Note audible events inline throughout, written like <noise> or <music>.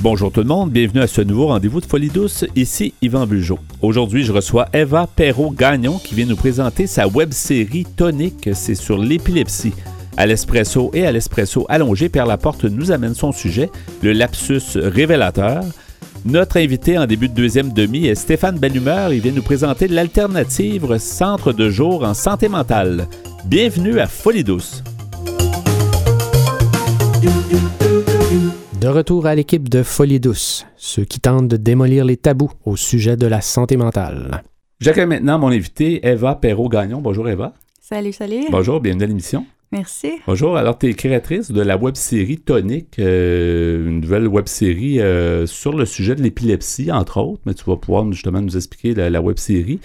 Bonjour tout le monde, bienvenue à ce nouveau rendez-vous de Folie douce. Ici Yvan Bugeaud. Aujourd'hui, je reçois Eva Perrault-Gagnon qui vient nous présenter sa web-série Tonique. C'est sur l'épilepsie. À l'espresso et à l'espresso allongé, Pierre Laporte nous amène son sujet, le lapsus révélateur. Notre invité en début de deuxième demi est Stéphane Bellumeur. Il vient nous présenter l'alternative Centre de jour en santé mentale. Bienvenue à Folie douce. De retour à l'équipe de Folie Douce, ceux qui tentent de démolir les tabous au sujet de la santé mentale. J'accueille maintenant mon invité, Eva Perrault-Gagnon. Bonjour Eva. Salut, salut. Bonjour, bienvenue à l'émission. Merci. Bonjour, alors tu es créatrice de la web-série Tonique, euh, une nouvelle web-série euh, sur le sujet de l'épilepsie, entre autres, mais tu vas pouvoir justement nous expliquer la, web-série.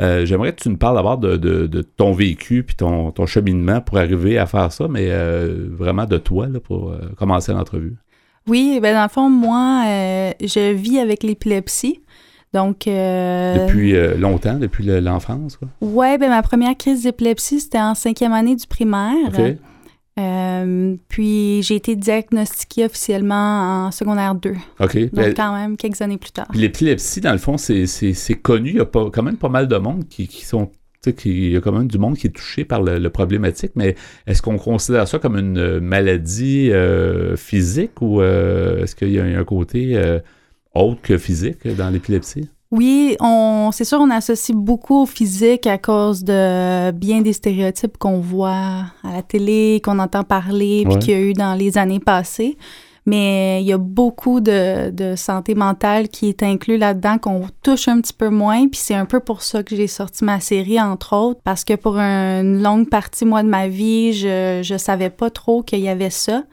Euh, j'aimerais que tu nous parles d'abord de, ton vécu puis ton, ton, cheminement pour arriver à faire ça, mais vraiment de toi là, pour commencer l'entrevue. Oui, ben dans le fond, moi, euh, je vis avec l'épilepsie. Donc. Euh, depuis euh, longtemps, depuis l'enfance, quoi? Oui, ben ma première crise d'épilepsie, c'était en cinquième année du primaire. puis j'ai été diagnostiquée officiellement en seconaire 2. OK. Donc, ben, quand même, quelques années plus tard. L'épilepsie, dans le fond, c'est connu. Il y a pas, quand même pas mal de monde qui, qui sont il y a quand même du monde qui est touché par le, problématique, mais est-ce qu'on considère ça comme une maladie euh, physique ou euh, est-ce qu'il y a un côté euh, autre que physique dans l'épilepsie? Oui, on, c'est sûr, on associe beaucoup au physique à cause de bien des stéréotypes qu'on voit à la télé, qu'on entend parler, puis qu'il y a eu dans les années passées. Mais il y a beaucoup de, santé mentale qui est inclus là-dedans, qu'on touche un petit peu moins. Puis c'est un peu pour ça que j'ai sorti ma série, entre autres, parce que pour une longue partie, moi, de ma vie, je ne savais pas trop qu'il y avait ça.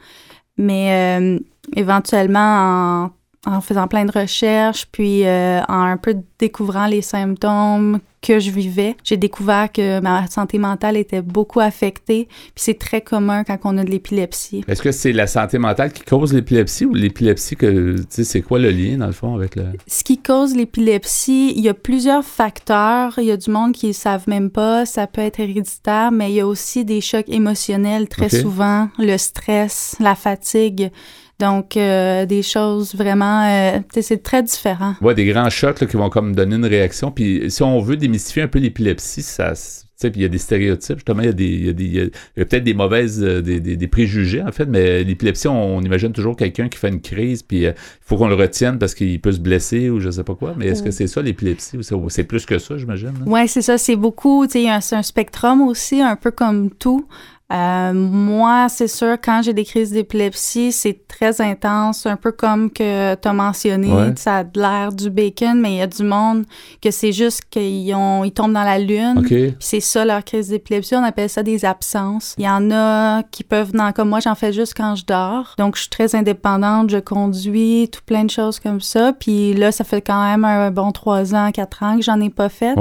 Mais euh, éventuellement, en, en, faisant plein de recherches, puis euh, en un peu découvrant les symptômes que je vivais, j'ai découvert que ma santé mentale était beaucoup affectée. Puis c'est très commun quand on a de l'épilepsie. Est-ce que c'est la santé mentale qui cause l'épilepsie ou l'épilepsie que, tu sais, c'est quoi le lien dans le fond avec le... Ce qui cause l'épilepsie, il y a plusieurs facteurs. Il y a du monde qui ne savent même pas. Ça peut être héréditaire, mais il y a aussi des chocs émotionnels très souvent, le stress, la fatigue. Donc, euh, des choses vraiment, euh, c'est très différent. Ouais, des grands chocs qui vont comme donner une réaction. Puis, si on veut démystifier un peu l'épilepsie, ça, puis il y a des stéréotypes, justement, il y a, des, il y a, peut-être des mauvaises, euh, des, des, préjugés, en fait, mais l'épilepsie, on, imagine toujours quelqu'un qui fait une crise, puis il faut qu'on le retienne parce qu'il peut se blesser ou je sais pas quoi. Mais est-ce que c'est ça, l'épilepsie, ou c'est plus que ça, j'imagine? Oui, c'est ça, c'est beaucoup, tu sais, c'est un spectrum aussi, un peu comme tout. Euh, moi, c'est sûr, quand j'ai des crises d'épilepsie, c'est très intense, un peu comme que tu as mentionné, ça a l'air du bacon, mais il y a du monde que c'est juste qu'ils ont, ils tombent dans la lune. C'est ça leur crise d'épilepsie, on appelle ça des absences. Il y en a qui peuvent, non, comme moi, j'en fais juste quand je dors. Donc, je suis très indépendante, je conduis, tout plein de choses comme ça. Puis là, ça fait quand même un bon trois ans, quatre ans que j'en ai pas fait.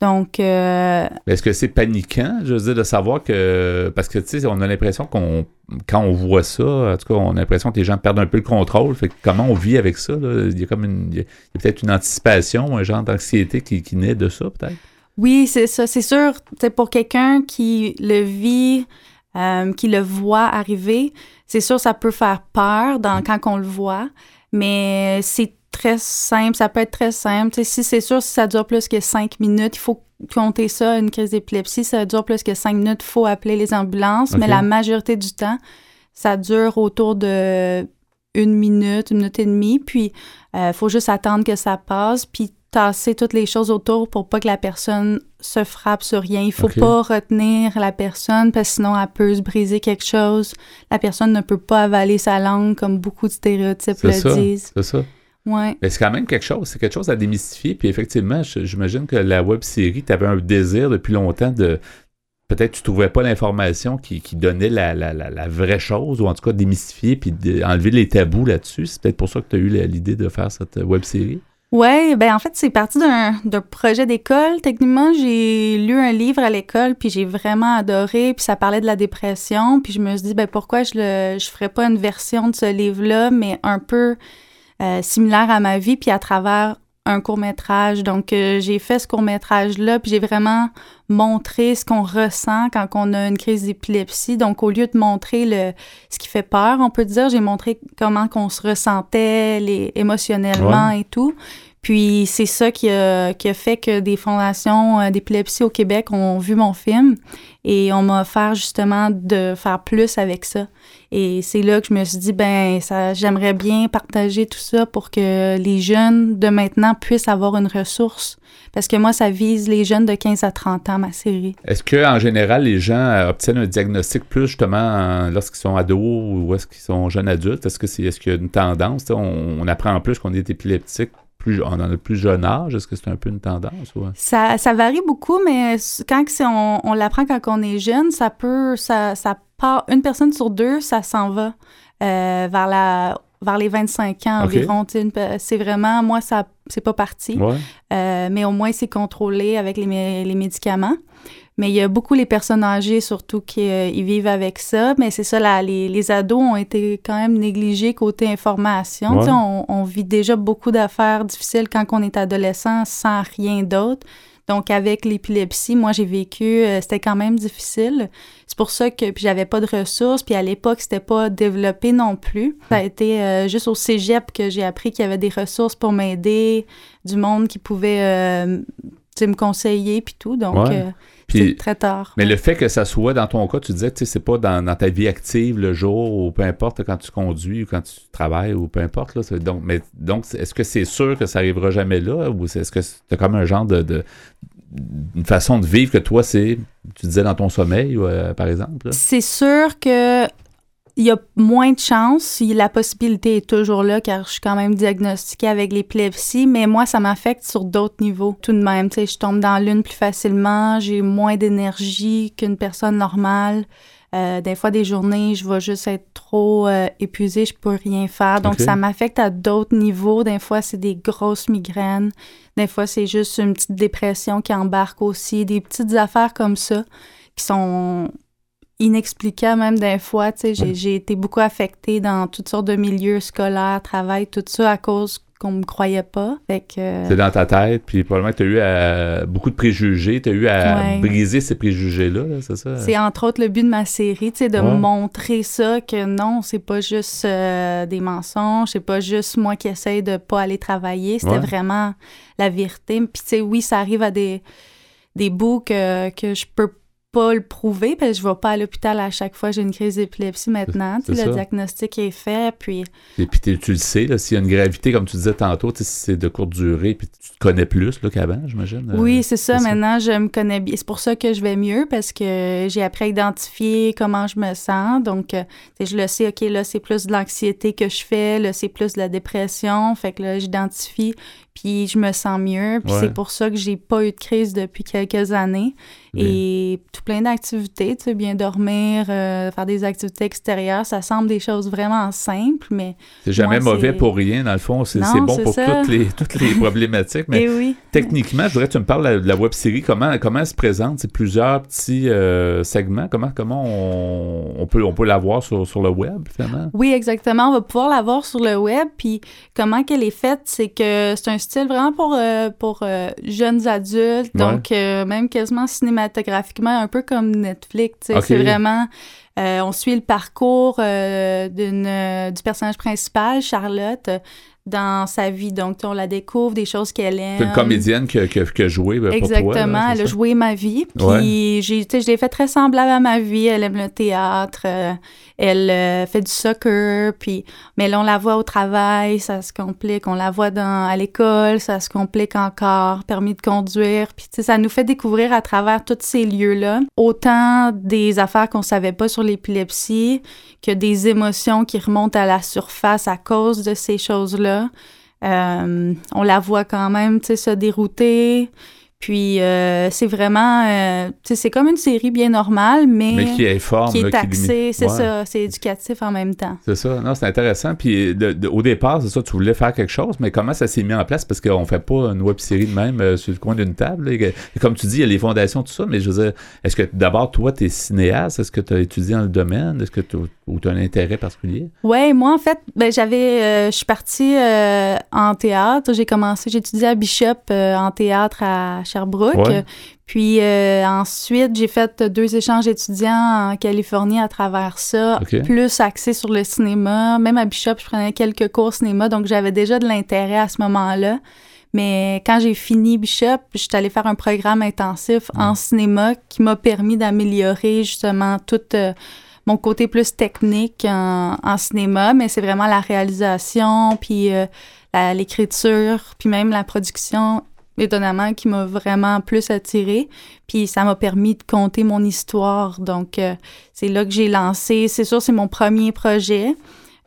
Donc. Euh, Est-ce que c'est paniquant, je veux dire, de savoir que parce que, tu sais, on a l'impression qu'on, quand on voit ça, en tout cas, on a l'impression que les gens perdent un peu le contrôle. Fait que comment on vit avec ça? Il y a comme une, il y a, peut-être une anticipation, un genre d'anxiété qui, naît de ça, peut-être? Oui, c'est ça. C'est sûr, pour quelqu'un qui le vit, euh, qui le voit arriver, c'est sûr, ça peut faire peur dans, quand on le voit, mais c'est très simple, ça peut être très simple. si c'est sûr, si ça dure plus que cinq minutes, il faut compter ça, une crise d'épilepsie, ça dure plus que cinq minutes, il faut appeler les ambulances, mais la majorité du temps, ça dure autour de une minute, une minute et demie, puis il euh, faut juste attendre que ça passe, puis tasser toutes les choses autour pour pas que la personne se frappe sur rien. Il faut pas retenir la personne parce que sinon elle peut se briser quelque chose. La personne ne peut pas avaler sa langue comme beaucoup de stéréotypes le disent. C'est ça. Ouais. Mais c'est quand même quelque chose, c'est quelque chose à démystifier. Puis effectivement, j'imagine que la web série, tu avais un désir depuis longtemps de. Peut-être tu trouvais pas l'information qui, donnait la, vraie chose, ou en tout cas démystifier, puis enlever les tabous là-dessus. C'est peut-être pour ça que tu as eu l'idée de faire cette web série. Oui, ben en fait, c'est parti d'un projet d'école. Techniquement, j'ai lu un livre à l'école, puis j'ai vraiment adoré, puis ça parlait de la dépression, puis je me suis dit, ben pourquoi je ne je ferais pas une version de ce livre-là, mais un peu euh, similaire à ma vie, puis à travers un court métrage. Donc, euh, j'ai fait ce court métrage-là, puis j'ai vraiment montré ce qu'on ressent quand on a une crise d'épilepsie. Donc, au lieu de montrer le, ce qui fait peur, on peut dire, j'ai montré comment qu'on se ressentait les, émotionnellement et tout. Puis c'est ça qui a, qui a, fait que des fondations euh, d'épilepsie au Québec ont vu mon film et on m'a offert justement de faire plus avec ça. Et c'est là que je me suis dit, ben, ça, j'aimerais bien partager tout ça pour que les jeunes de maintenant puissent avoir une ressource. Parce que moi, ça vise les jeunes de 15 à 30 ans, ma série. Est-ce qu'en général, les gens euh, obtiennent un diagnostic plus justement lorsqu'ils sont ados ou est-ce qu'ils sont jeunes adultes? Est-ce que c'est, est-ce qu'il y a une tendance? On, on apprend plus qu'on est épileptique on en a plus jeune âge? Est-ce que c'est un peu une tendance? Ça, ça, varie beaucoup, mais quand on, on l'apprend quand on est jeune, ça peut, ça, ça part, une personne sur deux, ça s'en va euh, vers la vers les 25 ans environ. C'est vraiment, moi, ça c'est pas parti. Euh, mais au moins, c'est contrôlé avec les, les médicaments. Mais il y a beaucoup les personnes âgées surtout qui euh, vivent avec ça. Mais c'est ça, là, les, les, ados ont été quand même négligés côté information. On, on, vit déjà beaucoup d'affaires difficiles quand on est adolescent sans rien d'autre. Donc, avec l'épilepsie, moi, j'ai vécu, euh, c'était quand même difficile. C'est pour ça que, puis j'avais pas de ressources, puis à l'époque, c'était pas développé non plus. Ça a été euh, juste au cégep que j'ai appris qu'il y avait des ressources pour m'aider, du monde qui pouvait me conseiller, puis tout. Donc, c'est très tard. Mais le fait que ça soit dans ton cas, tu disais que c'est pas dans, ta vie active le jour ou peu importe quand tu conduis ou quand tu travailles ou peu importe. Là, donc, mais, donc, est-ce que c'est sûr que ça arrivera jamais là ou est-ce que c'est comme un genre de, une façon de vivre que toi, c'est, tu disais dans ton sommeil, euh, par exemple? C'est sûr que il y a moins de chances. La possibilité est toujours là car je suis quand même diagnostiquée avec l'épilepsie, mais moi, ça m'affecte sur d'autres niveaux tout de même. Tu sais, je tombe dans l'une plus facilement, j'ai moins d'énergie qu'une personne normale. Euh, des fois, des journées, je vais juste être trop euh, épuisée, je peux rien faire. Donc, ça m'affecte à d'autres niveaux. Des fois, c'est des grosses migraines. Des fois, c'est juste une petite dépression qui embarque aussi. Des petites affaires comme ça qui sont inexplicable même des fois. Tu sais, j'ai été beaucoup affectée dans toutes sortes de milieux scolaires, travail, tout ça à cause qu'on me croyait pas. Euh, c'est dans ta tête, puis probablement que tu as eu beaucoup de préjugés, tu as eu à briser ces préjugés-là, c'est ça? C'est entre autres le but de ma série, tu sais, de montrer ça, que non, c'est pas juste euh, des mensonges, c'est pas juste moi qui essaye de pas aller travailler, c'était vraiment la vérité. Puis tu sais, oui, ça arrive à des, des bouts que, que je peux pas le prouver parce que je vais pas à l'hôpital à chaque fois j'ai une crise d'épilepsie maintenant. le diagnostic est fait, puis... Et puis tu le sais, s'il y a une gravité, comme tu disais tantôt, si c'est de courte durée, puis tu te connais plus qu'avant, j'imagine. Euh, oui, c'est ça. Maintenant, je me connais bien. C'est pour ça que je vais mieux parce que j'ai appris à identifier comment je me sens. Donc, euh, je le sais, OK, là, c'est plus de l'anxiété que je fais, là, c'est plus de la dépression. Fait que là, j'identifie puis je me sens mieux. Puis c'est pour ça que j'ai pas eu de crise depuis quelques années. Et tout plein d'activités, tu sais, bien dormir, euh, faire des activités extérieures, ça semble des choses vraiment simples, mais... C'est jamais mauvais pour rien, dans le fond. C'est bon pour toutes les, toutes les <laughs> problématiques. Mais oui. techniquement, je voudrais que tu me parles de la, web-série. Comment, comment elle se présente? C'est plusieurs petits euh, segments. Comment, comment on, on peut, on peut la voir sur, sur le web, finalement? Oui, exactement. On va pouvoir la voir sur le web. Puis comment qu'elle est faite, c'est que c'est un style vraiment pour, euh, pour euh, jeunes adultes, donc euh, même quasiment cinématographiquement, un peu comme Netflix. C'est vraiment. on suit le parcours d'une, du personnage principal, Charlotte, dans sa vie. Donc, on la découvre, des choses qu'elle aime. C'est une comédienne qui a joué ben, Exactement, elle a joué ma vie. Puis, j'ai, je l'ai fait très semblable à ma vie. Elle aime le théâtre, elle euh, fait du soccer, puis mais là on la voit au travail, ça se complique, on la voit dans à l'école, ça se complique encore, permis de conduire, puis ça nous fait découvrir à travers tous ces lieux-là autant des affaires qu'on savait pas sur l'épilepsie que des émotions qui remontent à la surface à cause de ces choses-là. Euh, on la voit quand même, tu sais, se dérouter. Puis euh, c'est vraiment, euh, c'est comme une série bien normale, mais, qui est forme, qui est taxée, c'est ça, c'est éducatif en même temps. C'est ça, non, c'est intéressant. Puis au départ, c'est ça, tu voulais faire quelque chose, mais comment ça s'est mis en place? Parce qu'on fait pas une web série de même euh, sur le coin d'une table. Et, comme tu dis, il y a les fondations, tout ça, mais je veux dire, est-ce que d'abord toi, tu es cinéaste? Est-ce que tu as étudié dans le domaine? Est-ce que tu ou tu as un intérêt particulier? Oui, moi, en fait, ben, j'avais. Euh, je suis partie euh, en théâtre. J'ai commencé, j'ai étudié à Bishop euh, en théâtre à Sherbrooke. Puis ensuite, j'ai fait deux échanges étudiants en Californie à travers ça, plus axé sur le cinéma. Même à Bishop, je prenais quelques cours cinéma, donc j'avais déjà de l'intérêt à ce moment-là. Mais quand j'ai fini Bishop, je suis allée faire un programme intensif en cinéma qui m'a permis d'améliorer justement toute mon côté plus technique en, cinéma, mais c'est vraiment la réalisation, puis euh, l'écriture, puis même la production, étonnamment, qui m'a vraiment plus attirée. Puis ça m'a permis de compter mon histoire. Donc, euh, c'est là que j'ai lancé. C'est sûr, c'est mon premier projet.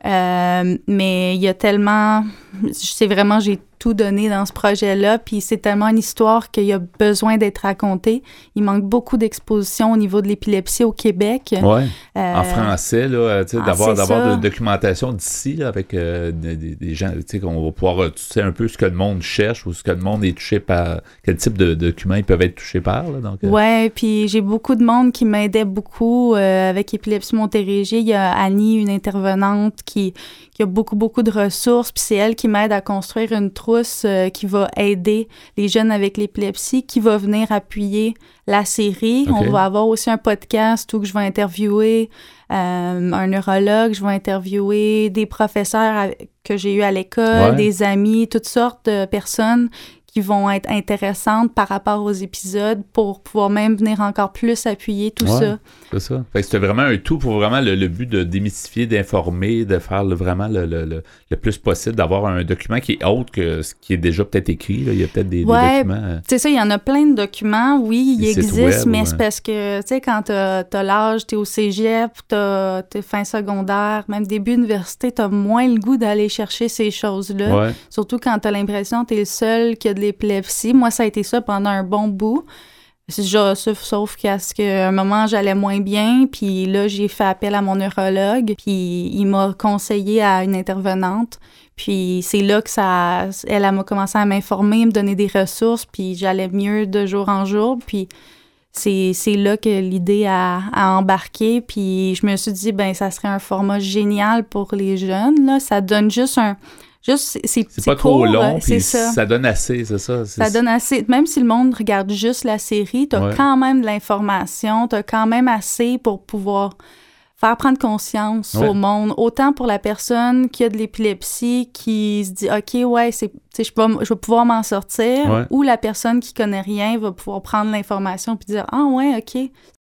Euh, mais il y a tellement, c'est vraiment, j'ai tout donné dans ce projet-là. Puis c'est tellement une histoire qu'il y a besoin d'être racontée. Il manque beaucoup d'expositions au niveau de l'épilepsie au Québec. Oui. Euh, en français, là, ah, d'avoir, d'avoir de documentation d'ici avec euh, des, gens, tu sais, qu'on va pouvoir, tu sais, un peu ce que le monde cherche ou ce que le monde est touché par, quel type de documents ils peuvent être touchés par. Là, donc, euh. Ouais, puis j'ai beaucoup de monde qui m'aidait beaucoup avec Épilepsie Montérégie. Il y a Annie, une intervenante qui, qui a beaucoup, beaucoup de ressources, puis c'est elle qui m'aide à construire une trousse euh, qui va aider les jeunes avec l'épilepsie, qui va venir appuyer la série. On va avoir aussi un podcast où je vais interviewer euh, un neurologue, je vais interviewer des professeurs que j'ai eu à l'école, des amis, toutes sortes de personnes qui vont être intéressantes par rapport aux épisodes pour pouvoir même venir encore plus appuyer tout ça. C'est ça. c'était vraiment un tout pour vraiment le, but de démystifier, d'informer, de faire vraiment le, le, le, plus possible, d'avoir un document qui est autre que ce qui est déjà peut-être écrit. Il y a peut-être des, documents. Euh, c'est ça, il y en a plein de documents, oui, ils existent, mais c'est parce que, tu sais, quand tu as, l'âge, tu es au cégep, tu es fin secondaire, même début université, tu as moins le goût d'aller chercher ces choses-là. Surtout quand tu as l'impression que tu es le seul qui a de l'épilepsie. Moi, ça a été ça pendant un bon bout. Sauf, sauf qu'à ce qu'à un moment, j'allais moins bien, puis là, j'ai fait appel à mon neurologue, puis il m'a conseillé à une intervenante. Puis c'est là que ça... Elle, m'a commencé à m'informer, me donner des ressources, puis j'allais mieux de jour en jour, puis c'est, là que l'idée a, a, embarqué, puis je me suis dit, ben ça serait un format génial pour les jeunes, là. Ça donne juste un Juste, c'est pas trop long, puis ça. donne assez, c'est ça. Ça donne assez. Même si le monde regarde juste la série, tu as quand même de l'information, tu as quand même assez pour pouvoir faire prendre conscience au monde, autant pour la personne qui a de l'épilepsie, qui se dit OK, ouais, c'est, je, je vais pouvoir m'en sortir, ou la personne qui connaît rien va pouvoir prendre l'information puis dire Ah, ouais, OK,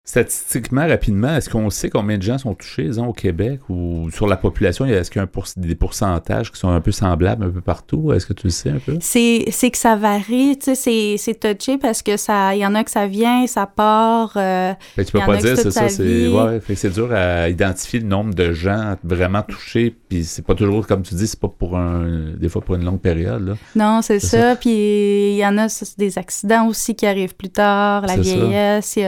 Statistiquement, rapidement, est-ce qu'on sait combien de gens sont touchés, disons, au Québec ou sur la population? Est-ce qu'il y a des pourcentages qui sont un peu semblables un peu partout? Est-ce que tu le sais un peu? C'est, que ça varie, tu sais, c'est, touché parce que ça, il y en a que ça vient, ça part. Euh, tu peux pas dire, c'est ça, c'est, ouais, c'est dur à identifier le nombre de gens vraiment touchés, puis c'est pas toujours, comme tu dis, c'est pas pour un, des fois pour une longue période. Là. Non, c'est, ça. Puis il y en a des accidents aussi qui arrivent plus tard, la vieillesse,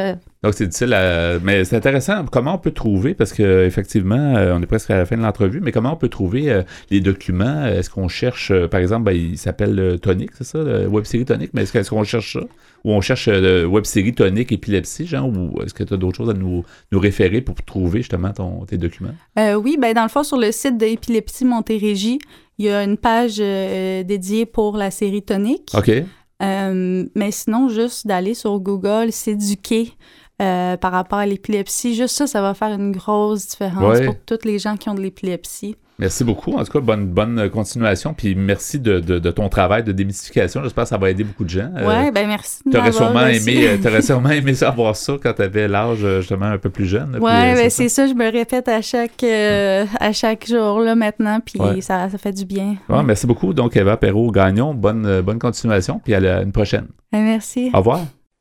donc, c'est difficile à... Mais c'est intéressant. Comment on peut trouver, parce qu'effectivement, euh, on est presque à la fin de l'entrevue, mais comment on peut trouver euh, les documents? Est-ce qu'on cherche, euh, par exemple, ben, il s'appelle Tonic, c'est ça, web série Tonic, mais est-ce qu'on cherche ça? Ou on cherche web série Tonic épilepsie, genre, ou est-ce que tu as d'autres choses à nous, nous référer pour trouver justement ton, tes documents? oui, ben dans le fond, sur le site d'épilepsie Montérégie, il y a une page dédiée pour la série Tonic. OK. mais sinon, juste d'aller sur Google, s'éduquer euh, par rapport à l'épilepsie. Juste ça, ça va faire une grosse différence pour toutes les gens qui ont de l'épilepsie. Merci beaucoup. En tout cas, bonne, bonne continuation. Puis merci de, de, ton travail de démystification. J'espère que ça va aider beaucoup de gens. Euh, oui, ben merci. Tu aurais, sûrement aimé, euh, <laughs> aurais sûrement aimé savoir ça quand tu avais l'âge justement un peu plus jeune. Oui, ben c'est ça. Je me répète à chaque, à chaque jour là, maintenant. Puis ça, ça fait du bien. Ouais, Merci beaucoup. Donc, Eva Perrault-Gagnon, bonne, bonne continuation. Puis à une prochaine. Ben, merci. Au revoir.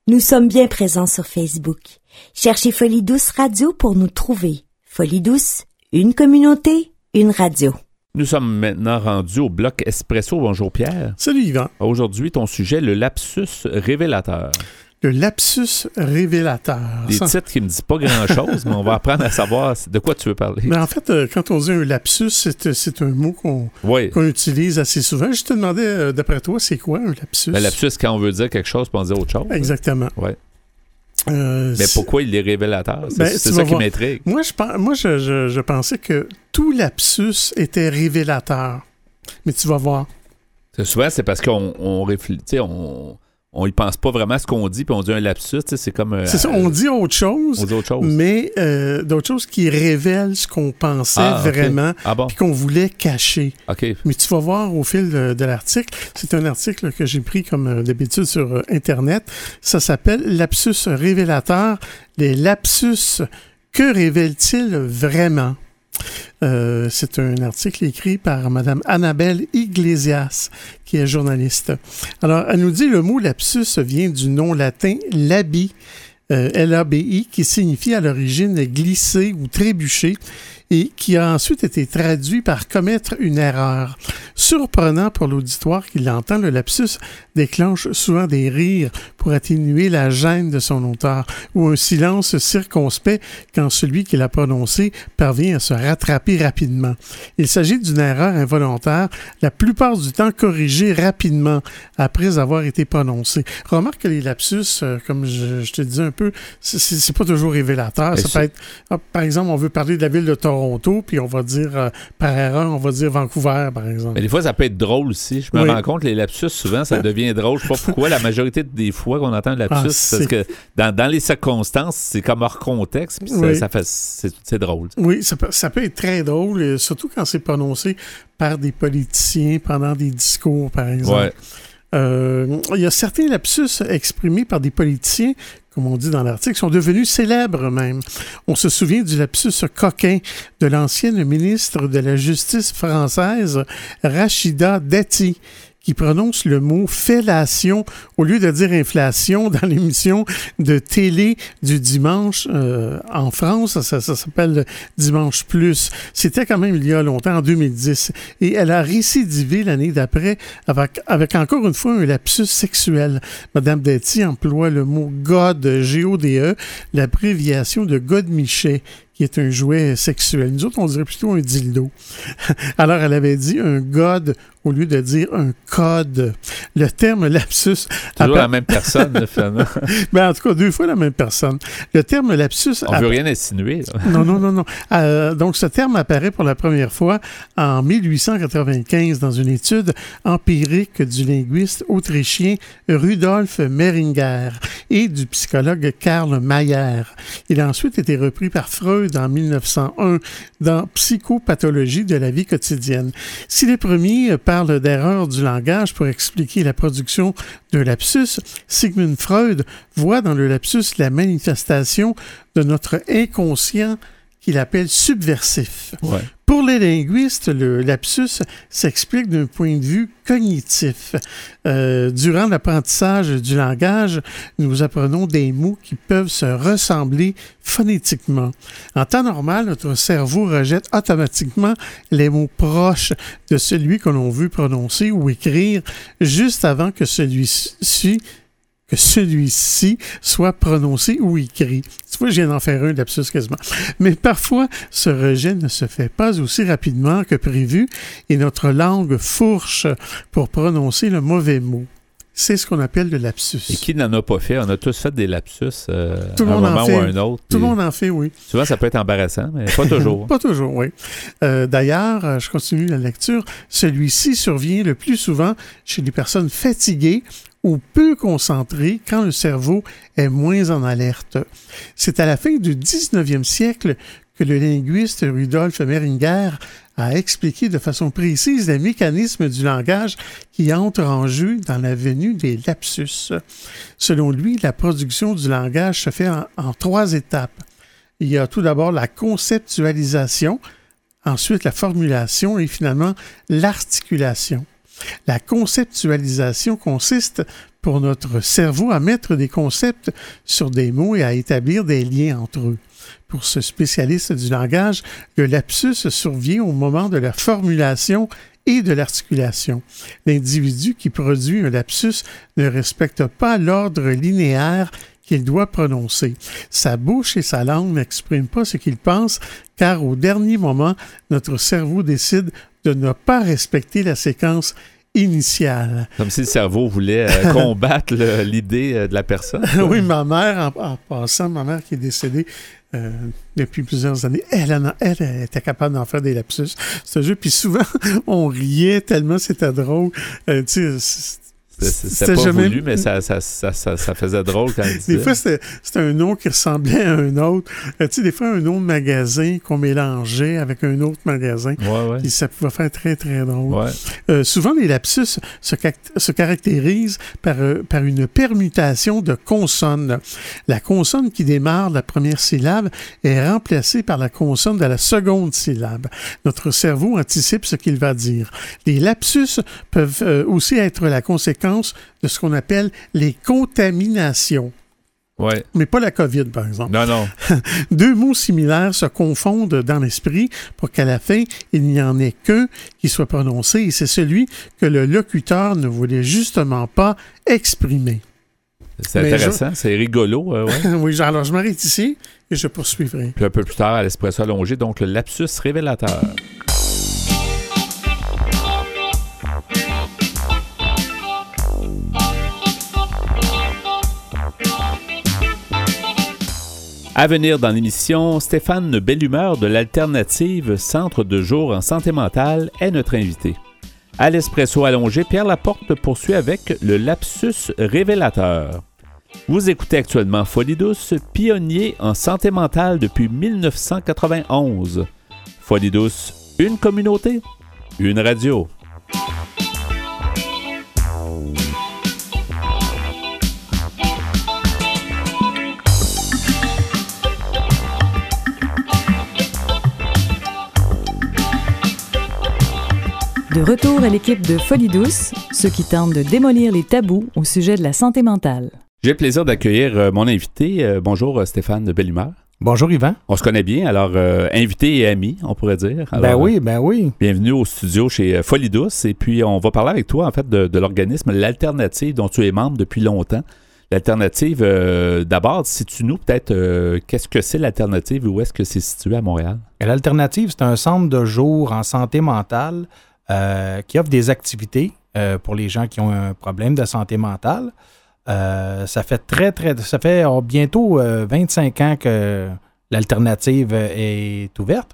Nous sommes bien présents sur Facebook. Cherchez Folie Douce Radio pour nous trouver. Folie Douce, une communauté, une radio. Nous sommes maintenant rendus au bloc Espresso. Bonjour Pierre. Salut Yvan. Aujourd'hui, ton sujet, le lapsus révélateur le lapsus révélateur. Des titres qui me disent pas grand-chose, mais on va apprendre à savoir de quoi tu veux parler. Mais en fait, euh, quand on dit un lapsus, c'est un mot qu'on utilise assez souvent. Je te demandais, euh, d'après toi, c'est quoi un lapsus? Un lapsus, quand on veut dire quelque chose, puis on dit autre chose. Exactement. Ouais. Euh, mais pourquoi il est révélateur? C'est ben, ça qui m'intrigue. Moi, je, moi je, pensais que tout lapsus était révélateur. Mais tu vas voir. Souvent, c'est parce qu'on on réfléchit, on, on y pense pas vraiment à ce qu'on dit, puis on dit un lapsus, c'est comme... Euh, c'est ça, on dit autre chose, on dit autre chose. mais euh, d'autres choses qui révèlent ce qu'on pensait ah, vraiment, ah puis qu'on voulait cacher. Mais tu vas voir au fil de, l'article, c'est un article que j'ai pris comme euh, d'habitude sur Internet, ça s'appelle « Lapsus révélateur ». Les lapsus, que révèlent-ils vraiment? Euh, c'est un article écrit par Mme Annabelle Iglesias, qui est journaliste. Alors, elle nous dit le mot lapsus vient du nom latin labi, euh, L-A-B-I, qui signifie à l'origine glisser ou trébucher et qui a ensuite été traduit par commettre une erreur. Surprenant pour l'auditoire qui l'entend, le lapsus déclenche souvent des rires pour atténuer la gêne de son auteur ou un silence circonspect quand celui qui l'a prononcé parvient à se rattraper rapidement. Il s'agit d'une erreur involontaire, la plupart du temps corrigée rapidement après avoir été prononcée. Remarque que les lapsus, euh, comme je, te disais un peu, c'est pas toujours révélateur. Ça peut être, ah, par exemple, on veut parler de la ville de Toronto, puis on va dire, euh, par erreur, on va dire Vancouver, par exemple. Mais des fois, ça peut être drôle aussi. Je me rends compte, les lapsus, souvent, ça devient drôle. Je sais pas pourquoi. La majorité des fois qu'on entend le lapsus, ah, parce que dans, les circonstances, c'est comme hors contexte, puis ça, fait, c'est drôle. Oui, ça peut, ça peut être très drôle, surtout quand c'est prononcé par des politiciens pendant des discours, par exemple. Euh, il y a certains lapsus exprimés par des politiciens comme on dit dans l'article, sont devenus célèbres même. On se souvient du lapsus coquin de l'ancienne ministre de la Justice française, Rachida Dati, qui prononce le mot fellation au lieu de dire inflation <laughs> dans l'émission de télé du dimanche euh, en France. Ça, ça s'appelle Dimanche Plus. C'était quand même il y a longtemps, en 2010. Et elle a récidivé l'année d'après avec, avec encore une fois un lapsus sexuel. Madame Detty emploie le mot God, G-O-D-E, l'abréviation de God Michet qui est un jouet sexuel. Nous autres, on dirait plutôt un dildo. <laughs> Alors, elle avait dit un god au lieu de dire un code. Le terme lapsus. Toujours la même personne, finalement. <laughs> ben, en tout cas, deux fois la même personne. Le terme lapsus. On ne veut rien insinuer. non, non, non, non. Euh, donc, ce terme apparaît pour la première fois en 1895 dans une étude empirique du linguiste autrichien Rudolf Meringer et du psychologue Karl Mayer. Il a ensuite été repris par Freud en 1901 dans Psychopathologie de la vie quotidienne. Si les premiers parle d'erreur du langage pour expliquer la production de lapsus, Sigmund Freud voit dans le lapsus la manifestation de notre inconscient qu'il appelle subversif. Pour les linguistes, le lapsus s'explique d'un point de vue cognitif. Euh, durant l'apprentissage du langage, nous apprenons des mots qui peuvent se ressembler phonétiquement. En temps normal, notre cerveau rejette automatiquement les mots proches de celui que l'on veut prononcer ou écrire juste avant que celui-ci celui-ci soit prononcé ou écrit. Tu vois, je viens d'en faire un lapsus quasiment. Mais parfois, ce rejet ne se fait pas aussi rapidement que prévu et notre langue fourche pour prononcer le mauvais mot. C'est ce qu'on appelle le lapsus. Et qui n'en a pas fait? On a tous fait des lapsus euh, à un moment ou à un autre. Tout le monde en fait, oui. Souvent, ça peut être embarrassant, mais pas toujours. <laughs> pas toujours, oui. Euh, d'ailleurs, euh, je continue la lecture. Celui-ci survient le plus souvent chez les personnes fatiguées ou peu concentré quand le cerveau est moins en alerte. C'est à la fin du 19e siècle que le linguiste Rudolf Meringer a expliqué de façon précise les mécanismes du langage qui entrent en jeu dans la venue des lapsus. Selon lui, la production du langage se fait en, en trois étapes. Il y a tout d'abord la conceptualisation, ensuite la formulation et finalement l'articulation. La conceptualisation consiste pour notre cerveau à mettre des concepts sur des mots et à établir des liens entre eux. Pour ce spécialiste du langage, le lapsus survient au moment de la formulation et de l'articulation. L'individu qui produit un lapsus ne respecte pas l'ordre linéaire qu'il doit prononcer. Sa bouche et sa langue n'expriment pas ce qu'il pense, car au dernier moment, notre cerveau décide de ne pas respecter la séquence initiales. Comme si le cerveau voulait euh, <laughs> combattre l'idée euh, de la personne. oui, ma mère, en, passant, ma mère qui est décédée euh, depuis plusieurs années, elle, elle, était capable d'en faire des lapsus, ce jeu. Puis souvent, <laughs> on riait tellement c'était drôle. tu sais, c'était pas voulu, mais ça, ça, ça, ça, faisait drôle quand il <laughs> disait. Des fois, c'était un nom qui ressemblait à un autre. Euh, tu sais, des fois, un nom de magasin qu'on mélangeait avec un autre magasin. Ouais, ouais. ça pouvait faire très, très drôle. Euh, souvent, les lapsus se, se caractérisent par, euh, par une permutation de consonnes. La consonne qui démarre la première syllabe est remplacée par la consonne de la seconde syllabe. Notre cerveau anticipe ce qu'il va dire. Les lapsus peuvent aussi être la conséquence de ce qu'on appelle les contaminations. Ouais. Mais pas la COVID, par exemple. Non, non. <laughs> Deux mots similaires se confondent dans l'esprit pour qu'à la fin, il n'y en ait qu'un qui soit prononcé, et c'est celui que le locuteur ne voulait justement pas exprimer. C'est intéressant, c'est rigolo. Euh, <laughs> oui, alors je m'arrête ici et je poursuivrai. Puis un peu plus tard, à l'espresso allongé, donc le lapsus révélateur. À venir dans l'émission, Stéphane Bellumeur de l'Alternative Centre de jour en santé mentale est notre invité. À l'espresso allongé, Pierre Laporte poursuit avec le lapsus révélateur. Vous écoutez actuellement Folie pionnier en santé mentale depuis 1991. Folie une communauté, une radio. De retour à l'équipe de Folie Douce, ceux qui tentent de démolir les tabous au sujet de la santé mentale. J'ai le plaisir d'accueillir euh, mon invité. Euh, bonjour euh, Stéphane de Bellumeur. Bonjour Yvan. On se connaît bien, alors invité et ami, on pourrait dire. ben oui, ben oui. Bienvenue au studio chez Folie Douce. Et puis, on va parler avec toi, en fait, de, l'organisme L'Alternative, dont tu es membre depuis longtemps. L'Alternative, d'abord, si tu nous peut-être qu'est-ce que c'est l'Alternative et où est-ce que c'est situé à Montréal? L'Alternative, c'est un centre de jour en santé mentale euh, qui offre des activités euh, pour les gens qui ont un problème de santé mentale. Euh, ça fait très, très. Ça fait oh, bientôt 25 ans que l'alternative est ouverte.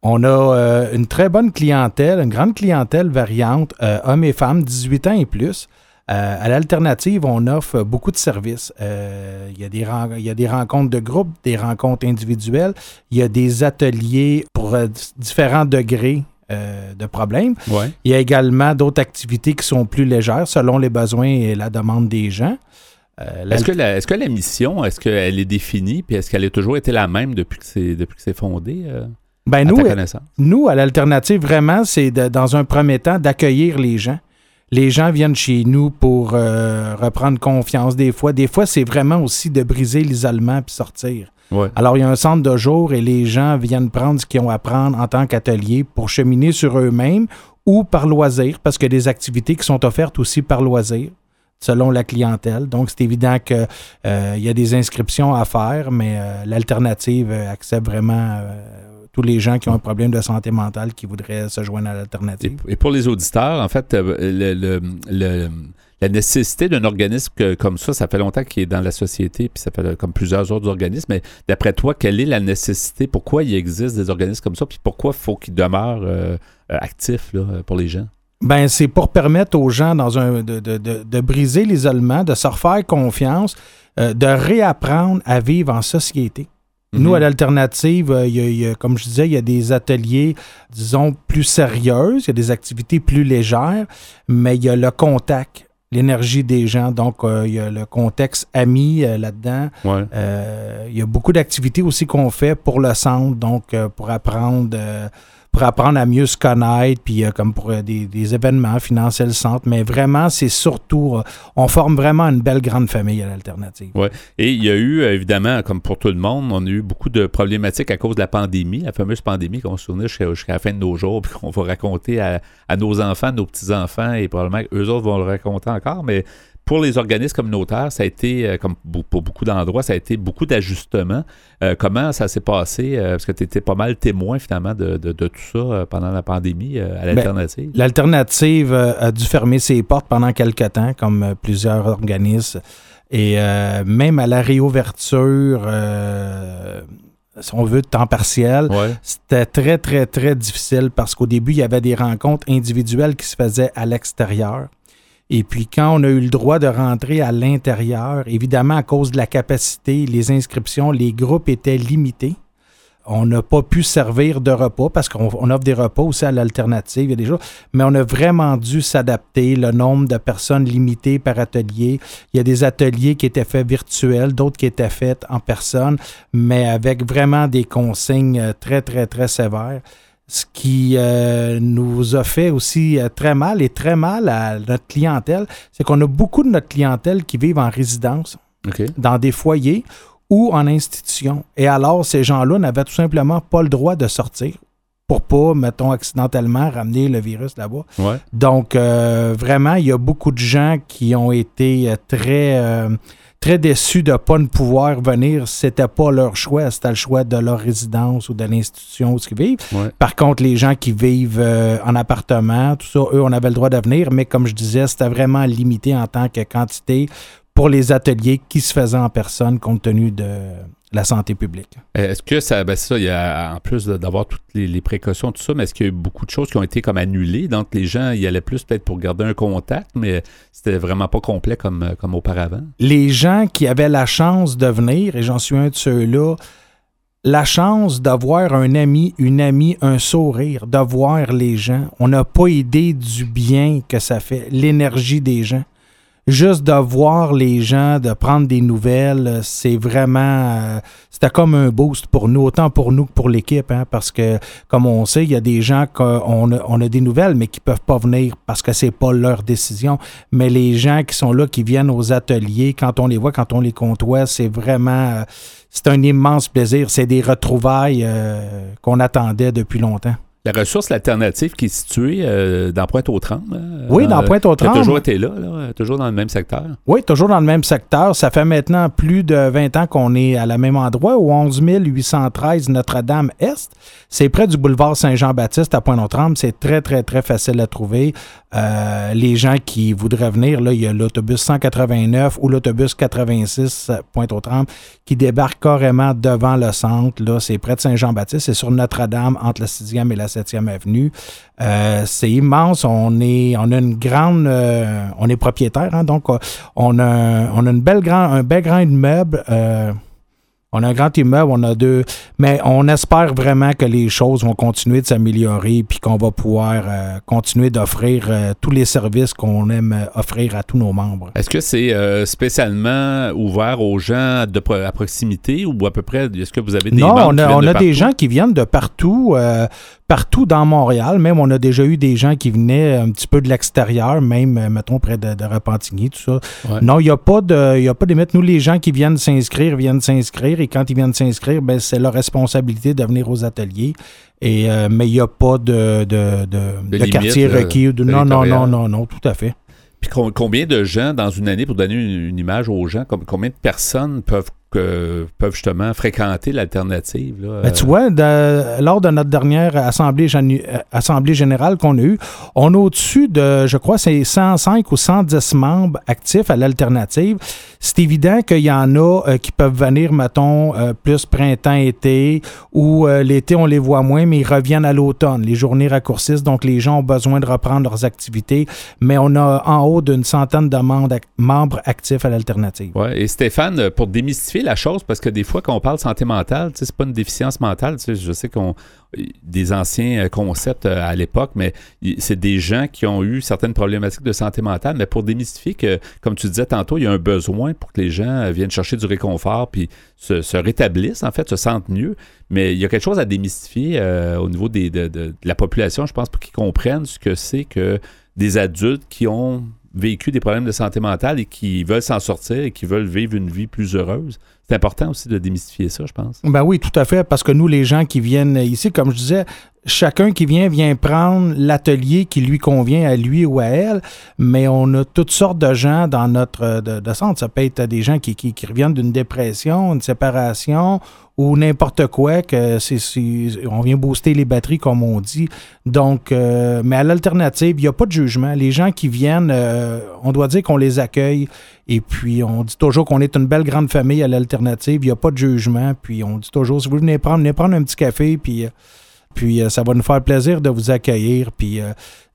On a une très bonne clientèle, une grande clientèle variante, hommes et femmes, 18 ans et plus. à l'alternative, on offre beaucoup de services. il, y y a des rencontres de groupe, des rencontres individuelles. Il y a des ateliers pour différents degrés euh, de problèmes. Il y a également d'autres activités qui sont plus légères selon les besoins et la demande des gens. Euh, est-ce, que que la mission, est-ce qu'elle est définie, puis est-ce qu'elle a toujours été la même depuis que c'est, depuis que c'est fondé? Euh, ben nous, nous, à l'alternative, vraiment, c'est dans un premier temps d'accueillir les gens. Les gens viennent chez nous pour reprendre confiance des fois. Des fois, c'est vraiment aussi de briser l'isolement puis sortir. Alors, il y a un centre de jour et les gens viennent prendre ce qu'ils ont à prendre en tant qu'atelier pour cheminer sur eux-mêmes ou par loisir, parce qu'il y a des activités qui sont offertes aussi par loisir selon la clientèle. Donc, c'est évident qu'il euh, y a des inscriptions à faire, mais euh, l'alternative accepte vraiment euh, tous les gens qui ont un problème de santé mentale qui voudraient se joindre à l'alternative. Et, pour les auditeurs, en fait, le la nécessité d'un organisme comme ça, ça fait longtemps qu'il est dans la société, puis ça fait comme plusieurs autres organismes. Mais d'après toi, quelle est la nécessité? Pourquoi il existe des organismes comme ça? Puis pourquoi il faut qu'ils demeurent euh, actifs pour les gens? Ben, c'est pour permettre aux gens dans un, de, briser l'isolement, de se refaire confiance, euh, de réapprendre à vivre en société. Nous, mhm. à l'alternative, euh, comme je disais, il y a des ateliers, disons, plus sérieux, il y a des activités plus légères, mais il y a le contact l'énergie des gens. Donc, euh, il y a le contexte ami euh, là-dedans. Euh, il y a beaucoup d'activités aussi qu'on fait pour le centre, donc pour apprendre pour apprendre à mieux se connaître, puis comme pour des, événements, financer le centre. Mais vraiment, c'est surtout, on forme vraiment une belle grande famille à l'alternative. Oui. Et il y a eu, évidemment, comme pour tout le monde, on a eu beaucoup de problématiques à cause de la pandémie, la fameuse pandémie qu'on se souvient jusqu'à la fin de nos jours, puis qu'on va raconter à, nos enfants, nos petits-enfants, et probablement qu'eux autres vont le raconter encore. Mais pour les organismes communautaires, ça a été, euh, comme pour beaucoup d'endroits, ça a été beaucoup d'ajustements. Euh, comment ça s'est passé? parce que tu étais pas mal témoin finalement de, tout ça pendant la pandémie à ben, l'alternative? l'alternative a dû fermer ses portes pendant quelques temps, comme plusieurs organismes. Et même à la réouverture si on veut, de temps partiel. C'était très, très, très difficile parce qu'au début, il y avait des rencontres individuelles qui se faisaient à l'extérieur. Et puis, quand on a eu le droit de rentrer à l'intérieur, évidemment, à cause de la capacité, les inscriptions, les groupes étaient limités. On n'a pas pu servir de repas parce qu'on offre des repas aussi à l'alternative, il y a des jours, mais on a vraiment dû s'adapter, le nombre de personnes limitées par atelier. Il y a des ateliers qui étaient faits virtuels, d'autres qui étaient faits en personne, mais avec vraiment des consignes euh, très, très, très sévères. Ce qui euh, nous a fait aussi euh, très mal et très mal à notre clientèle, c'est qu'on a beaucoup de notre clientèle qui vivent en résidence, dans des foyers ou en institution. Et alors, ces gens-là n'avaient tout simplement pas le droit de sortir pour pas, mettons, accidentellement ramener le virus là-bas. Donc, euh, vraiment, il y a beaucoup de gens qui ont été très, très déçus de ne pas pouvoir venir. C'était pas leur choix, c'était le choix de leur résidence ou de l'institution où ils vivent. Par contre, les gens qui vivent en appartement, tout ça, eux, on avait le droit de venir, mais comme je disais, c'était vraiment limité en tant que quantité pour les ateliers qui se faisaient en personne compte tenu de la santé publique. Euh, est-ce que ça, ben ça, il y a, en plus d'avoir toutes les, précautions, tout ça, mais est-ce qu'il y a eu beaucoup de choses qui ont été comme annulées? Donc, les gens y allaient plus peut-être pour garder un contact, mais c'était vraiment pas complet comme, comme auparavant? Les gens qui avaient la chance de venir, et j'en suis un de ceux-là, la chance d'avoir un ami, une amie, un sourire, de voir les gens. On n'a pas idée du bien que ça fait, l'énergie des gens juste de voir les gens, de prendre des nouvelles, c'est vraiment, euh, c'était comme un boost pour nous, autant pour nous que pour l'équipe, hein, parce que, comme on sait, il y a des gens qu'on a, on a des nouvelles, mais qui peuvent pas venir parce que c'est pas leur décision. Mais les gens qui sont là, qui viennent aux ateliers, quand on les voit, quand on les côtoie, c'est vraiment, euh, c'est un immense plaisir. C'est des retrouvailles euh, qu'on attendait depuis longtemps. La ressource alternative qui est située euh, dans Pointe-aux-Trembles. Hein, oui, dans euh, Pointe-aux-Trembles. Toujours été là, toujours dans le même secteur. Oui, toujours dans le même secteur. Ça fait maintenant plus de 20 ans qu'on est à la même endroit, au 11 813 Notre-Dame-Est. C'est près du boulevard Saint-Jean-Baptiste à Pointe-aux-Trembles. C'est très, très, très facile à trouver. Euh, les gens qui voudraient venir, là, il y a l'autobus 189 ou l'autobus 86 Pointe-aux-Trembles qui débarque carrément devant le centre. Là, c'est près de Saint-Jean-Baptiste. C'est sur Notre-Dame, entre la 6e et la 7e avenue. Euh, c'est immense. On est, on a une grande, euh, on est propriétaire, hein, donc on a, on a une belle grand, un bel grand immeuble. On a un grand immeuble, on a deux, mais on espère vraiment que les choses vont continuer de s'améliorer puis qu'on va pouvoir euh, continuer d'offrir euh, tous les services qu'on aime euh, offrir à tous nos membres. Est-ce que c'est spécialement ouvert aux gens de, à proximité ou à peu près, est-ce que vous avez des Non, on a, on a des gens qui viennent de partout partout dans Montréal. Même, on a déjà eu des gens qui venaient un petit peu de l'extérieur, même, mettons, près de, de Repentigny, tout ça. Non, il n'y a pas de, il a pas de limite. Nous, les gens qui viennent s'inscrire, viennent s'inscrire. Et quand ils viennent s'inscrire, ben, c'est leur responsabilité de venir aux ateliers. Et, euh, mais il n'y a pas de, de, de, quartier requis. non, non, non, non, non, tout à fait. Puis combien de gens, dans une année, pour donner une, image aux gens, combien de personnes peuvent peuvent justement fréquenter l'alternative. Ben, tu vois, lors de notre dernière assemblée, euh, assemblée générale qu'on a eue, on a au-dessus de, je crois, c'est 105 ou 110 membres actifs à l'alternative. C'est évident qu'il y en a euh, qui peuvent venir, mettons, euh, plus printemps-été, ou l'été, on les voit moins, mais ils reviennent à l'automne. Les journées raccourcissent, donc les gens ont besoin de reprendre leurs activités, mais on a en haut d'une centaine de membres actifs à l'alternative. Oui, et Stéphane, pour démystifier la chose parce que des fois, quand on parle santé mentale, c'est pas une déficience mentale. Je sais qu'on des anciens euh, concepts euh, à l'époque, mais c'est des gens qui ont eu certaines problématiques de santé mentale. Mais pour démystifier que, comme tu disais tantôt, il y a un besoin pour que les gens euh, viennent chercher du réconfort puis se, rétablissent, en fait, se sentent mieux. Mais il y a quelque chose à démystifier au niveau de, la population, je pense, pour qu'ils comprennent ce que c'est que des adultes qui ont vécu des problèmes de santé mentale et qui veulent s'en sortir et qui veulent vivre une vie plus heureuse. C'est important aussi de démystifier ça, je pense. Ben oui, tout à fait, parce que nous, les gens qui viennent ici, comme je disais, chacun qui vient vient prendre l'atelier qui lui convient à lui ou à elle, mais on a toutes sortes de gens dans notre de, centre. Ça peut être des gens qui, qui, reviennent d'une dépression, une séparation ou n'importe quoi, que c'est, on vient booster les batteries, comme on dit. Donc, euh, mais à l'alternative, il n'y a pas de jugement. Les gens qui viennent, euh, on doit dire qu'on les accueille. Et puis, on dit toujours qu'on est une belle grande famille à l'alternative. Il n'y a pas de jugement. Puis, on dit toujours, si vous venez prendre, venez prendre un petit café, puis... Euh, puis ça va nous faire plaisir de vous accueillir. Puis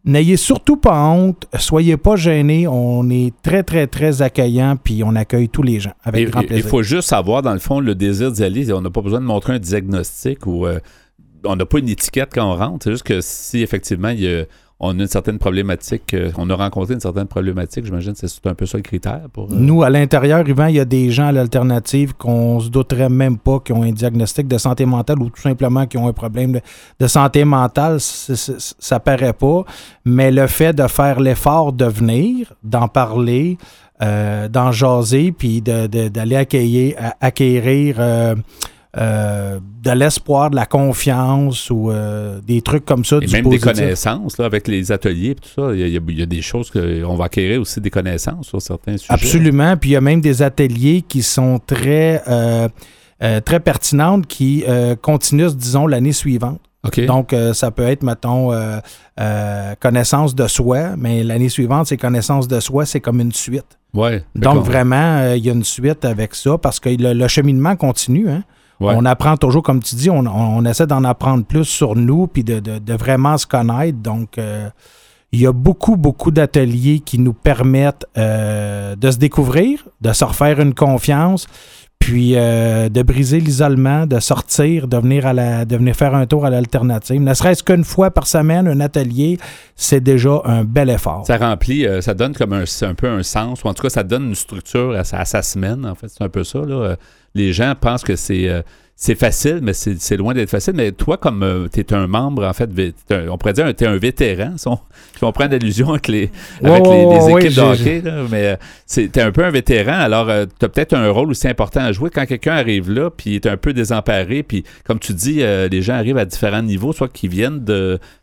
N'ayez surtout pas honte, soyez pas gênés, on est très, très, très accueillant, puis on accueille tous les gens avec grand plaisir. Il faut juste savoir, dans le fond, le désir d'y aller, on n'a pas besoin de montrer un diagnostic ou euh, on n'a pas une étiquette quand on rentre, c'est juste que si effectivement il y a on a une certaine problématique, euh, on a rencontré une certaine problématique, j'imagine c'est un peu ça le critère. Pour, euh, Nous, à l'intérieur, Yvan, il y a des gens à l'alternative qu'on se douterait même pas qui ont un diagnostic de santé mentale ou tout simplement qui ont un problème de, santé mentale, ça paraît pas. Mais le fait de faire l'effort de venir, d'en parler, euh, d'en jaser, puis d'aller accueillir, acquérir euh, de l'espoir, de la confiance ou euh, des trucs comme ça. Et même des connaissances là, avec les ateliers et tout ça. Il y, a, des choses qu'on va acquérir aussi des connaissances sur certains sujets. Absolument. Puis il y a même des ateliers qui sont très, euh, très pertinentes qui continuent, disons, l'année suivante. Donc, ça peut être, mettons, connaissance de soi, mais l'année suivante, c'est connaissance de soi, c'est comme une suite. Ouais, Donc, vraiment, il y a une suite avec ça parce que le cheminement continue. Hein? On apprend toujours, comme tu dis, on, essaie d'en apprendre plus sur nous, puis de, vraiment se connaître. Donc, euh, il y a beaucoup, beaucoup d'ateliers qui nous permettent euh, de se découvrir, de se refaire une confiance, puis euh, de briser l'isolement, de sortir, de venir, à la, de venir faire un tour à l'alternative. Ne serait-ce qu'une fois par semaine, un atelier, c'est déjà un bel effort. Ça remplit, ça donne comme un, un, peu un sens, ou en tout cas, ça donne une structure à sa, à sa semaine, en fait. C'est un peu ça, là les gens pensent que c'est euh, c'est facile, mais c'est loin d'être facile. Mais toi, comme euh, tu es un membre, en fait, on pourrait dire que tu es un vétéran, si on, prend d'allusion avec les, avec les, équipes de hockey, mais euh, tu es un peu un vétéran, alors tu as peut-être un rôle aussi important à jouer quand quelqu'un arrive là, puis est un peu désemparé, puis comme tu dis, les gens arrivent à différents niveaux, soit qu'ils viennent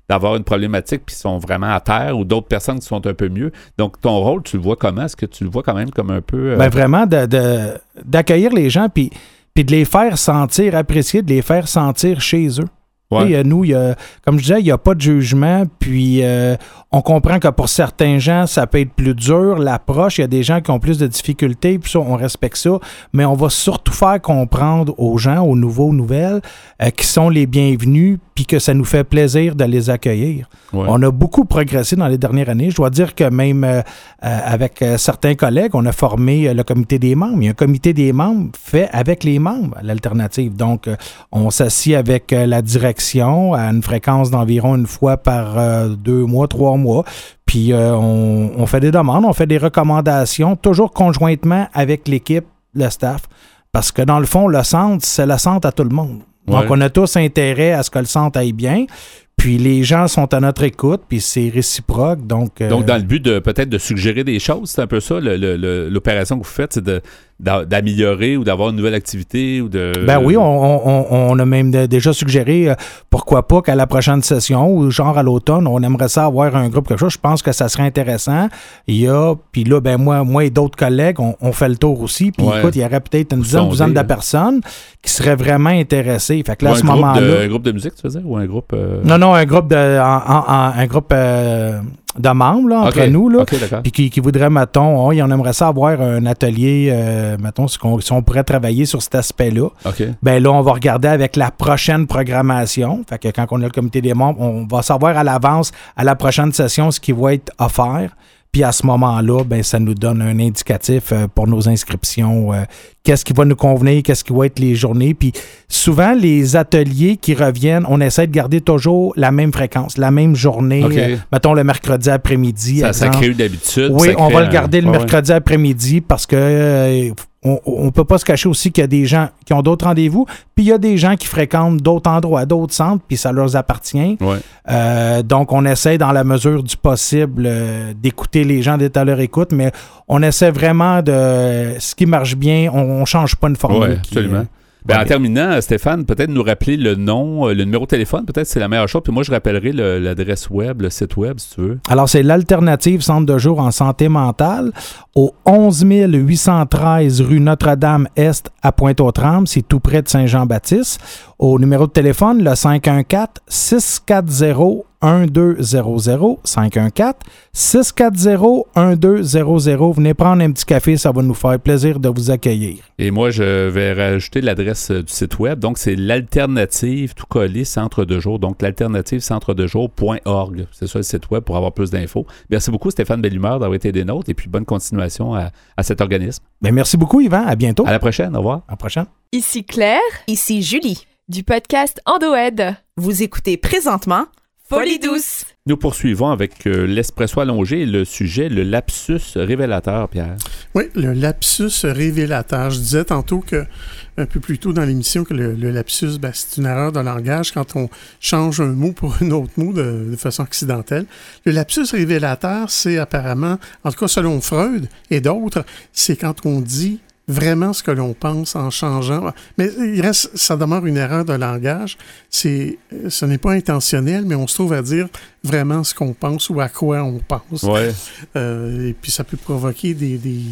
d'avoir une problématique puis sont vraiment à terre ou d'autres personnes qui sont un peu mieux. Donc, ton rôle, tu le vois comment? Est-ce que tu le vois quand même comme un peu... Euh, ben vraiment, d'accueillir de, les gens puis, puis de les faire sentir appréciés, de les faire sentir chez eux. Ouais. nous, y a, comme je disais, il n'y a pas de jugement. Puis euh, on comprend que pour certains gens, ça peut être plus dur. L'approche, il y a des gens qui ont plus de difficultés. Puis ça, on respecte ça. Mais on va surtout faire comprendre aux gens, aux nouveaux, nouvelles, euh, qui sont les bienvenus, puis que ça nous fait plaisir de les accueillir. On a beaucoup progressé dans les dernières années. Je dois dire que même euh, avec certains collègues, on a formé le comité des membres. Il y a un comité des membres fait avec les membres, l'alternative. Donc, on s'assied avec la direction à une fréquence d'environ une fois par euh, deux mois, trois mois. Puis euh, on, fait des demandes, on fait des recommandations, toujours conjointement avec l'équipe, le staff. Parce que dans le fond, le centre, c'est le centre à tout le monde. Donc, on a tous intérêt à ce que le centre aille bien. Puis les gens sont à notre écoute, puis c'est réciproque. Donc, euh, donc, dans le but de peut-être de suggérer des choses, c'est un peu ça, l'opération que vous faites, c'est d'améliorer ou d'avoir une nouvelle activité ou de. Ben oui, on, a même déjà suggéré euh, pourquoi pas qu'à la prochaine session ou genre à l'automne, on aimerait ça avoir un groupe quelque chose. Je pense que ça serait intéressant. Il y a, puis là, ben moi, moi et d'autres collègues, on, fait le tour aussi. Puis écoute, il y aurait peut-être une dizaine, douzaine de personnes qui seraient vraiment intéressées. Fait que là, à ce moment-là. Un groupe de musique, tu veux dire, ou un groupe. Euh, non, non, un groupe de, un groupe euh, de membres là, entre nous, là, puis qui, qui voudrait, mettons, on, on aimerait ça avoir un atelier, euh, mettons, si on, pourrait travailler sur cet aspect-là. Ben là, on va regarder avec la prochaine programmation. Fait que quand on a le comité des membres, on va savoir à l'avance, à la prochaine session, ce qui va être offert. Puis à ce moment-là, ben, ça nous donne un indicatif euh, pour nos inscriptions. Euh, qu'est-ce qui va nous convenir, qu'est-ce qui va être les journées. Puis souvent, les ateliers qui reviennent, on essaie de garder toujours la même fréquence, la même journée. Euh, mettons le mercredi après-midi. Ça, ça crée une habitude. Oui, on va le garder le mercredi après-midi parce que on ne peut pas se cacher aussi qu'il y a des gens qui ont d'autres rendez-vous, puis il y a des gens qui fréquentent d'autres endroits, d'autres centres, puis ça leur appartient. Euh, donc, on essaie dans la mesure du possible euh, d'écouter les gens, d'être à leur écoute, mais on essaie vraiment de ce qui marche bien, on ne change pas une formule. Oui, absolument. Ben, en terminant, Stéphane, peut-être nous rappeler le nom, euh, le numéro de téléphone, peut-être c'est la meilleure chose. Puis moi, je rappellerai l'adresse web, le site web, si tu veux. Alors, c'est l'alternative centre de jour en santé mentale au 11 813 rue Notre-Dame-Est à Pointe-aux-Trembles. C'est tout près de Saint-Jean-Baptiste. Au numéro de téléphone, le 514 640 1200 514 640 1200. Venez prendre un petit café, ça va nous faire plaisir de vous accueillir. Et moi, je vais rajouter l'adresse euh, du site web. Donc, c'est l'alternative tout collé centre de jour. Donc, l'alternative centre de jour.org. C'est ça le site web pour avoir plus d'infos. Merci beaucoup, Stéphane Bellumeur, d'avoir été des nôtres et puis bonne continuation à, cet organisme. Bien, merci beaucoup, Yvan. À bientôt. À la prochaine. Au revoir. À la prochaine. Ici Claire. Ici Julie. Du podcast Endoed. Vous écoutez présentement Folie douce. Nous poursuivons avec euh, l'espresso allongé et le sujet, le lapsus révélateur, Pierre. Oui, le lapsus révélateur. Je disais tantôt que, un peu plus tôt dans l'émission, que le, lapsus, ben, c'est une erreur de langage quand on change un mot pour <laughs> un autre mot de, de façon accidentelle. Le lapsus révélateur, c'est apparemment, en tout cas selon Freud et d'autres, c'est quand on dit vraiment ce que l'on pense en changeant. Mais il reste, ça demeure une erreur de langage. C'est, ce n'est pas intentionnel, mais on se trouve à dire vraiment ce qu'on pense ou à quoi on pense. Ouais. Euh, et puis ça peut provoquer des, des,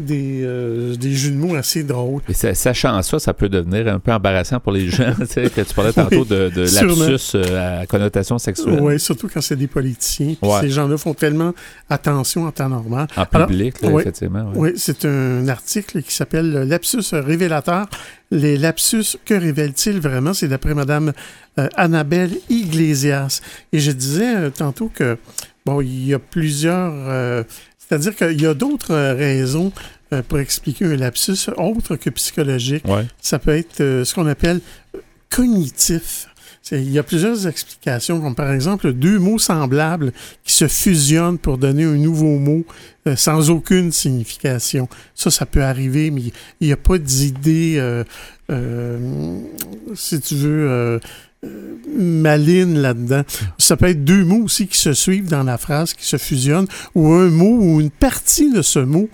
des, euh, des jeux de mots assez drôles. Et sachant ça, ça peut devenir un peu embarrassant pour les gens. <laughs> tu, sais, que tu parlais tantôt de, de lapsus euh, à connotation sexuelle. Oui, surtout quand c'est des politiciens. Ces gens-là font tellement attention en temps normal. En public, effectivement. Oui, c'est un article qui s'appelle Lapsus révélateur. Les lapsus, que révèlent-ils vraiment? C'est d'après Mme euh, Annabelle Iglesias. Et je disais tantôt que, bon, il y a plusieurs c'est-à-dire qu'il y a d'autres euh, raisons euh, pour expliquer un lapsus autre que psychologique. Ça peut être euh, ce qu'on appelle cognitif. Il y a plusieurs explications, comme par exemple deux mots semblables qui se fusionnent pour donner un nouveau mot sans aucune signification. Ça, ça peut arriver, mais il n'y a pas d'idée, si tu veux, maline là-dedans. Ça peut être deux mots aussi qui se suivent dans la phrase, qui se fusionnent, ou un mot ou une partie de ce mot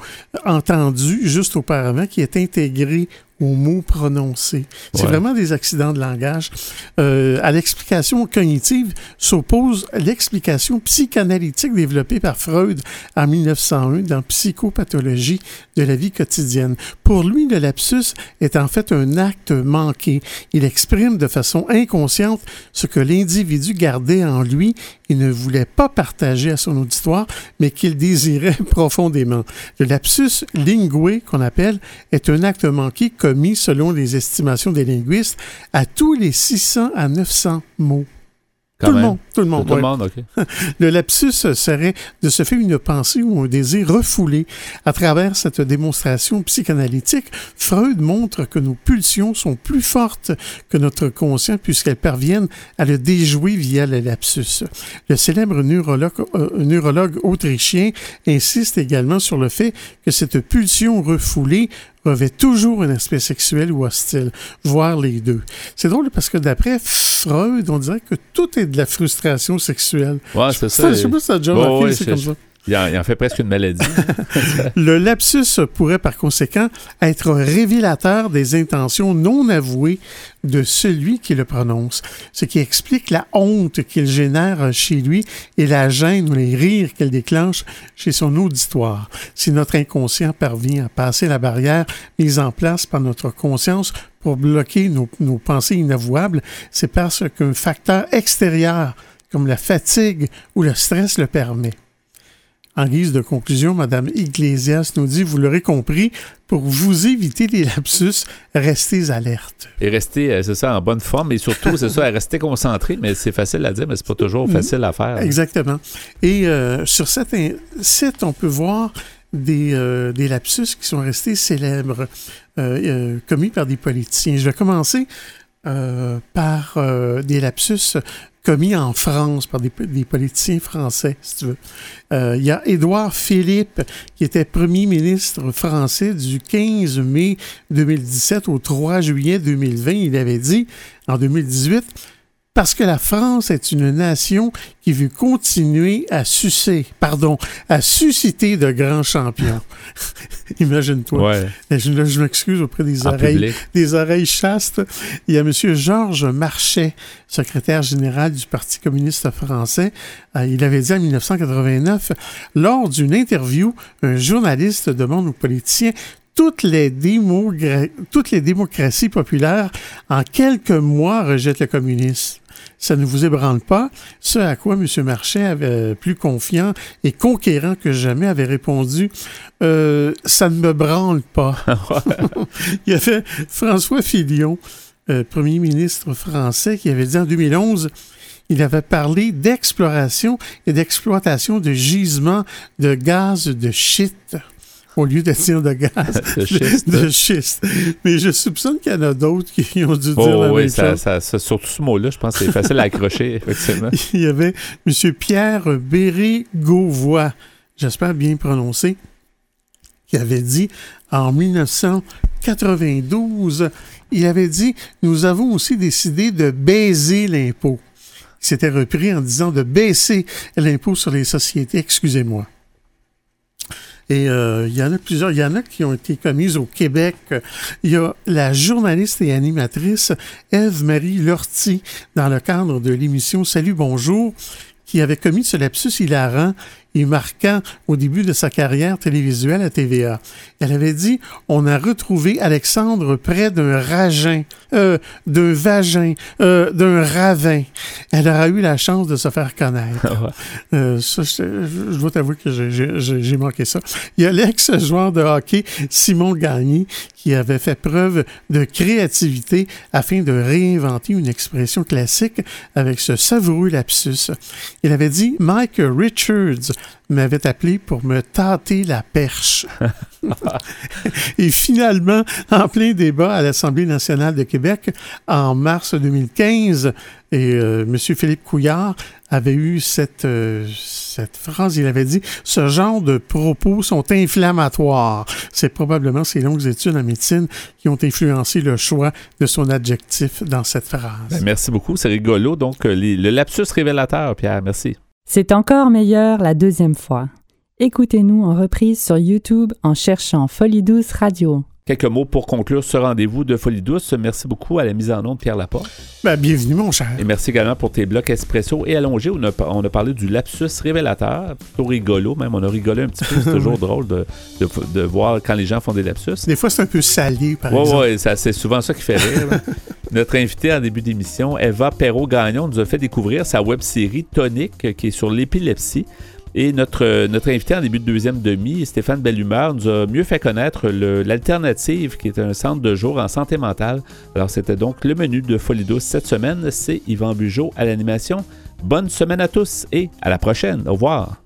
entendu juste auparavant qui est intégré aux mots prononcés. C'est vraiment des accidents de langage. Euh, à l'explication cognitive s'oppose l'explication psychanalytique développée par Freud en 1901 dans Psychopathologie de la vie quotidienne. Pour lui, le lapsus est en fait un acte manqué. Il exprime de façon inconsciente ce que l'individu gardait en lui et ne voulait pas partager à son auditoire, mais qu'il désirait <laughs> profondément. Le lapsus lingué, qu'on appelle, est un acte manqué commis, selon les estimations des linguistes, à tous les 600 à 900 mots tout le monde. Tout le monde. Tout le monde, OK. <laughs> le lapsus serait de se faire une pensée ou un désir refoulé. À travers cette démonstration psychanalytique, Freud montre que nos pulsions sont plus fortes que notre conscient puisqu'elles parviennent à le déjouer via le lapsus. Le célèbre neurologue, euh, neurologue autrichien insiste également sur le fait que cette pulsion refoulée revêt toujours un aspect sexuel ou hostile, voire les deux. C'est drôle parce que d'après Freud, on dirait que tout est de la frustration sexuelle. Ouais, c'est ça. Je sais pas si ça a déjà c'est comme ça. Il en, fait presque une maladie. <laughs> le lapsus pourrait par conséquent être révélateur des intentions non avouées de celui qui le prononce, ce qui explique la honte qu'il génère chez lui et la gêne ou les rires qu'elle déclenche chez son auditoire. Si notre inconscient parvient à passer la barrière mise en place par notre conscience pour bloquer nos, nos pensées inavouables, c'est parce qu'un facteur extérieur comme la fatigue ou le stress le permet. En guise de conclusion, Mme Iglesias nous dit, vous l'aurez compris, pour vous éviter les lapsus, restez alerte. Et restez, euh, c'est ça, en bonne forme, et surtout, c'est ça, <laughs> rester concentré, mais c'est facile à dire, mais c'est pas toujours facile à faire. Exactement. Et euh, sur cet site, on peut voir des, euh, des, lapsus qui sont restés célèbres, commis par des politiciens. Je vais commencer par des lapsus commis en France par des, politiciens français, si tu veux. Euh, il y a Édouard Philippe, qui était premier ministre français du 15 mai 2017 au 3 juillet 2020. Il avait dit, en 2018, parce que la France est une nation qui veut continuer à sucer, pardon, à susciter de grands champions. <laughs> Imagine-toi. Ouais. Je, je m'excuse auprès des En oreilles, public. des oreilles chastes. Il y a M. Georges Marchais, secrétaire général du Parti communiste français. Euh, il avait dit en 1989, lors d'une interview, un journaliste demande aux politiciens toutes les, toutes les démocraties populaires en quelques mois rejettent le communisme. Ça ne vous ébranle pas. Ce à quoi M. Marchais, avait, plus confiant et conquérant que jamais, avait répondu Euh, Ça ne me branle pas. <laughs> Il y avait François Fillon, euh, premier ministre français, qui avait dit en 2011 il avait parlé d'exploration et d'exploitation de gisements de gaz de schiste au lieu de dire de gaz <laughs> De schiste. de schiste. Mais je soupçonne qu'il y en a d'autres qui ont dû dire Oh, la oui, même ça, chose. ça- ça- surtout ce mot-là, je pense que c'est facile à accrocher, <laughs> effectivement. Il y avait M. Pierre Béré-Gauvois, j'espère bien prononcé, qui avait dit en 1992, il avait dit Nous avons aussi décidé de baiser l'impôt. C'était repris en disant de baisser l'impôt sur les sociétés, excusez-moi. Et euh, il y en a plusieurs. Il y en a qui ont été commises au Québec. Il y a la journaliste et animatrice Ève-Marie Lortie, dans le cadre de l'émission Salut, bonjour, qui avait commis ce lapsus hilarant et marquant au début de sa carrière télévisuelle à TVA. Elle avait dit On a retrouvé Alexandre près d'un ragin, euh, d'un vagin, euh, d'un ravin. Elle aura eu la chance de se faire connaître. Euh, ça, je, dois t'avouer que j'ai manqué ça. Il y a l'ex-joueur de hockey Simon Gagné qui avait fait preuve de créativité afin de réinventer une expression classique avec ce savoureux lapsus. Il avait dit Mike Richards m'avait appelé pour me tâter la perche. <laughs> Et finalement, en plein débat à l'Assemblée nationale de Québec en mars 2015, et euh, M. Philippe Couillard avait eu cette, euh, cette phrase, il avait dit « Ce genre de propos sont inflammatoires ». C'est probablement ces longues études en médecine qui ont influencé le choix de son adjectif dans cette phrase. Ben, merci beaucoup, c'est rigolo. Donc, euh, les- le lapsus révélateur, Pierre, merci. C'est encore meilleur la deuxième fois. Écoutez-nous en reprise sur YouTube en cherchant Folie Douce Radio. Quelques mots pour conclure ce rendez-vous de Folie Douce. Merci beaucoup à la mise en onde de Pierre Laporte. Ben, bienvenue, mon cher. Et merci également pour tes blocs espresso et allongés. On a, on a parlé du lapsus révélateur, plutôt rigolo même. On a rigolé un petit peu. C'est toujours <laughs> drôle de, de- de voir quand les gens font des lapsus. Des fois, c'est un peu salé, par Oui, exemple. oui, c'est souvent ça qui fait rire. <laughs> Notre invitée en début d'émission, Eva Perrault-Gagnon, nous a fait découvrir sa web-série Tonique, euh, qui est sur l'épilepsie. Et notre, euh, notre invité en début de deuxième demi, Stéphane Bellumeur, nous a mieux fait connaître l'Alternative, qui est un centre de jour en santé mentale. Alors, c'était donc le menu de Folie Douce cette semaine. C'est Yvan Bugeaud à l'animation. Bonne semaine à tous et à la prochaine. Au revoir.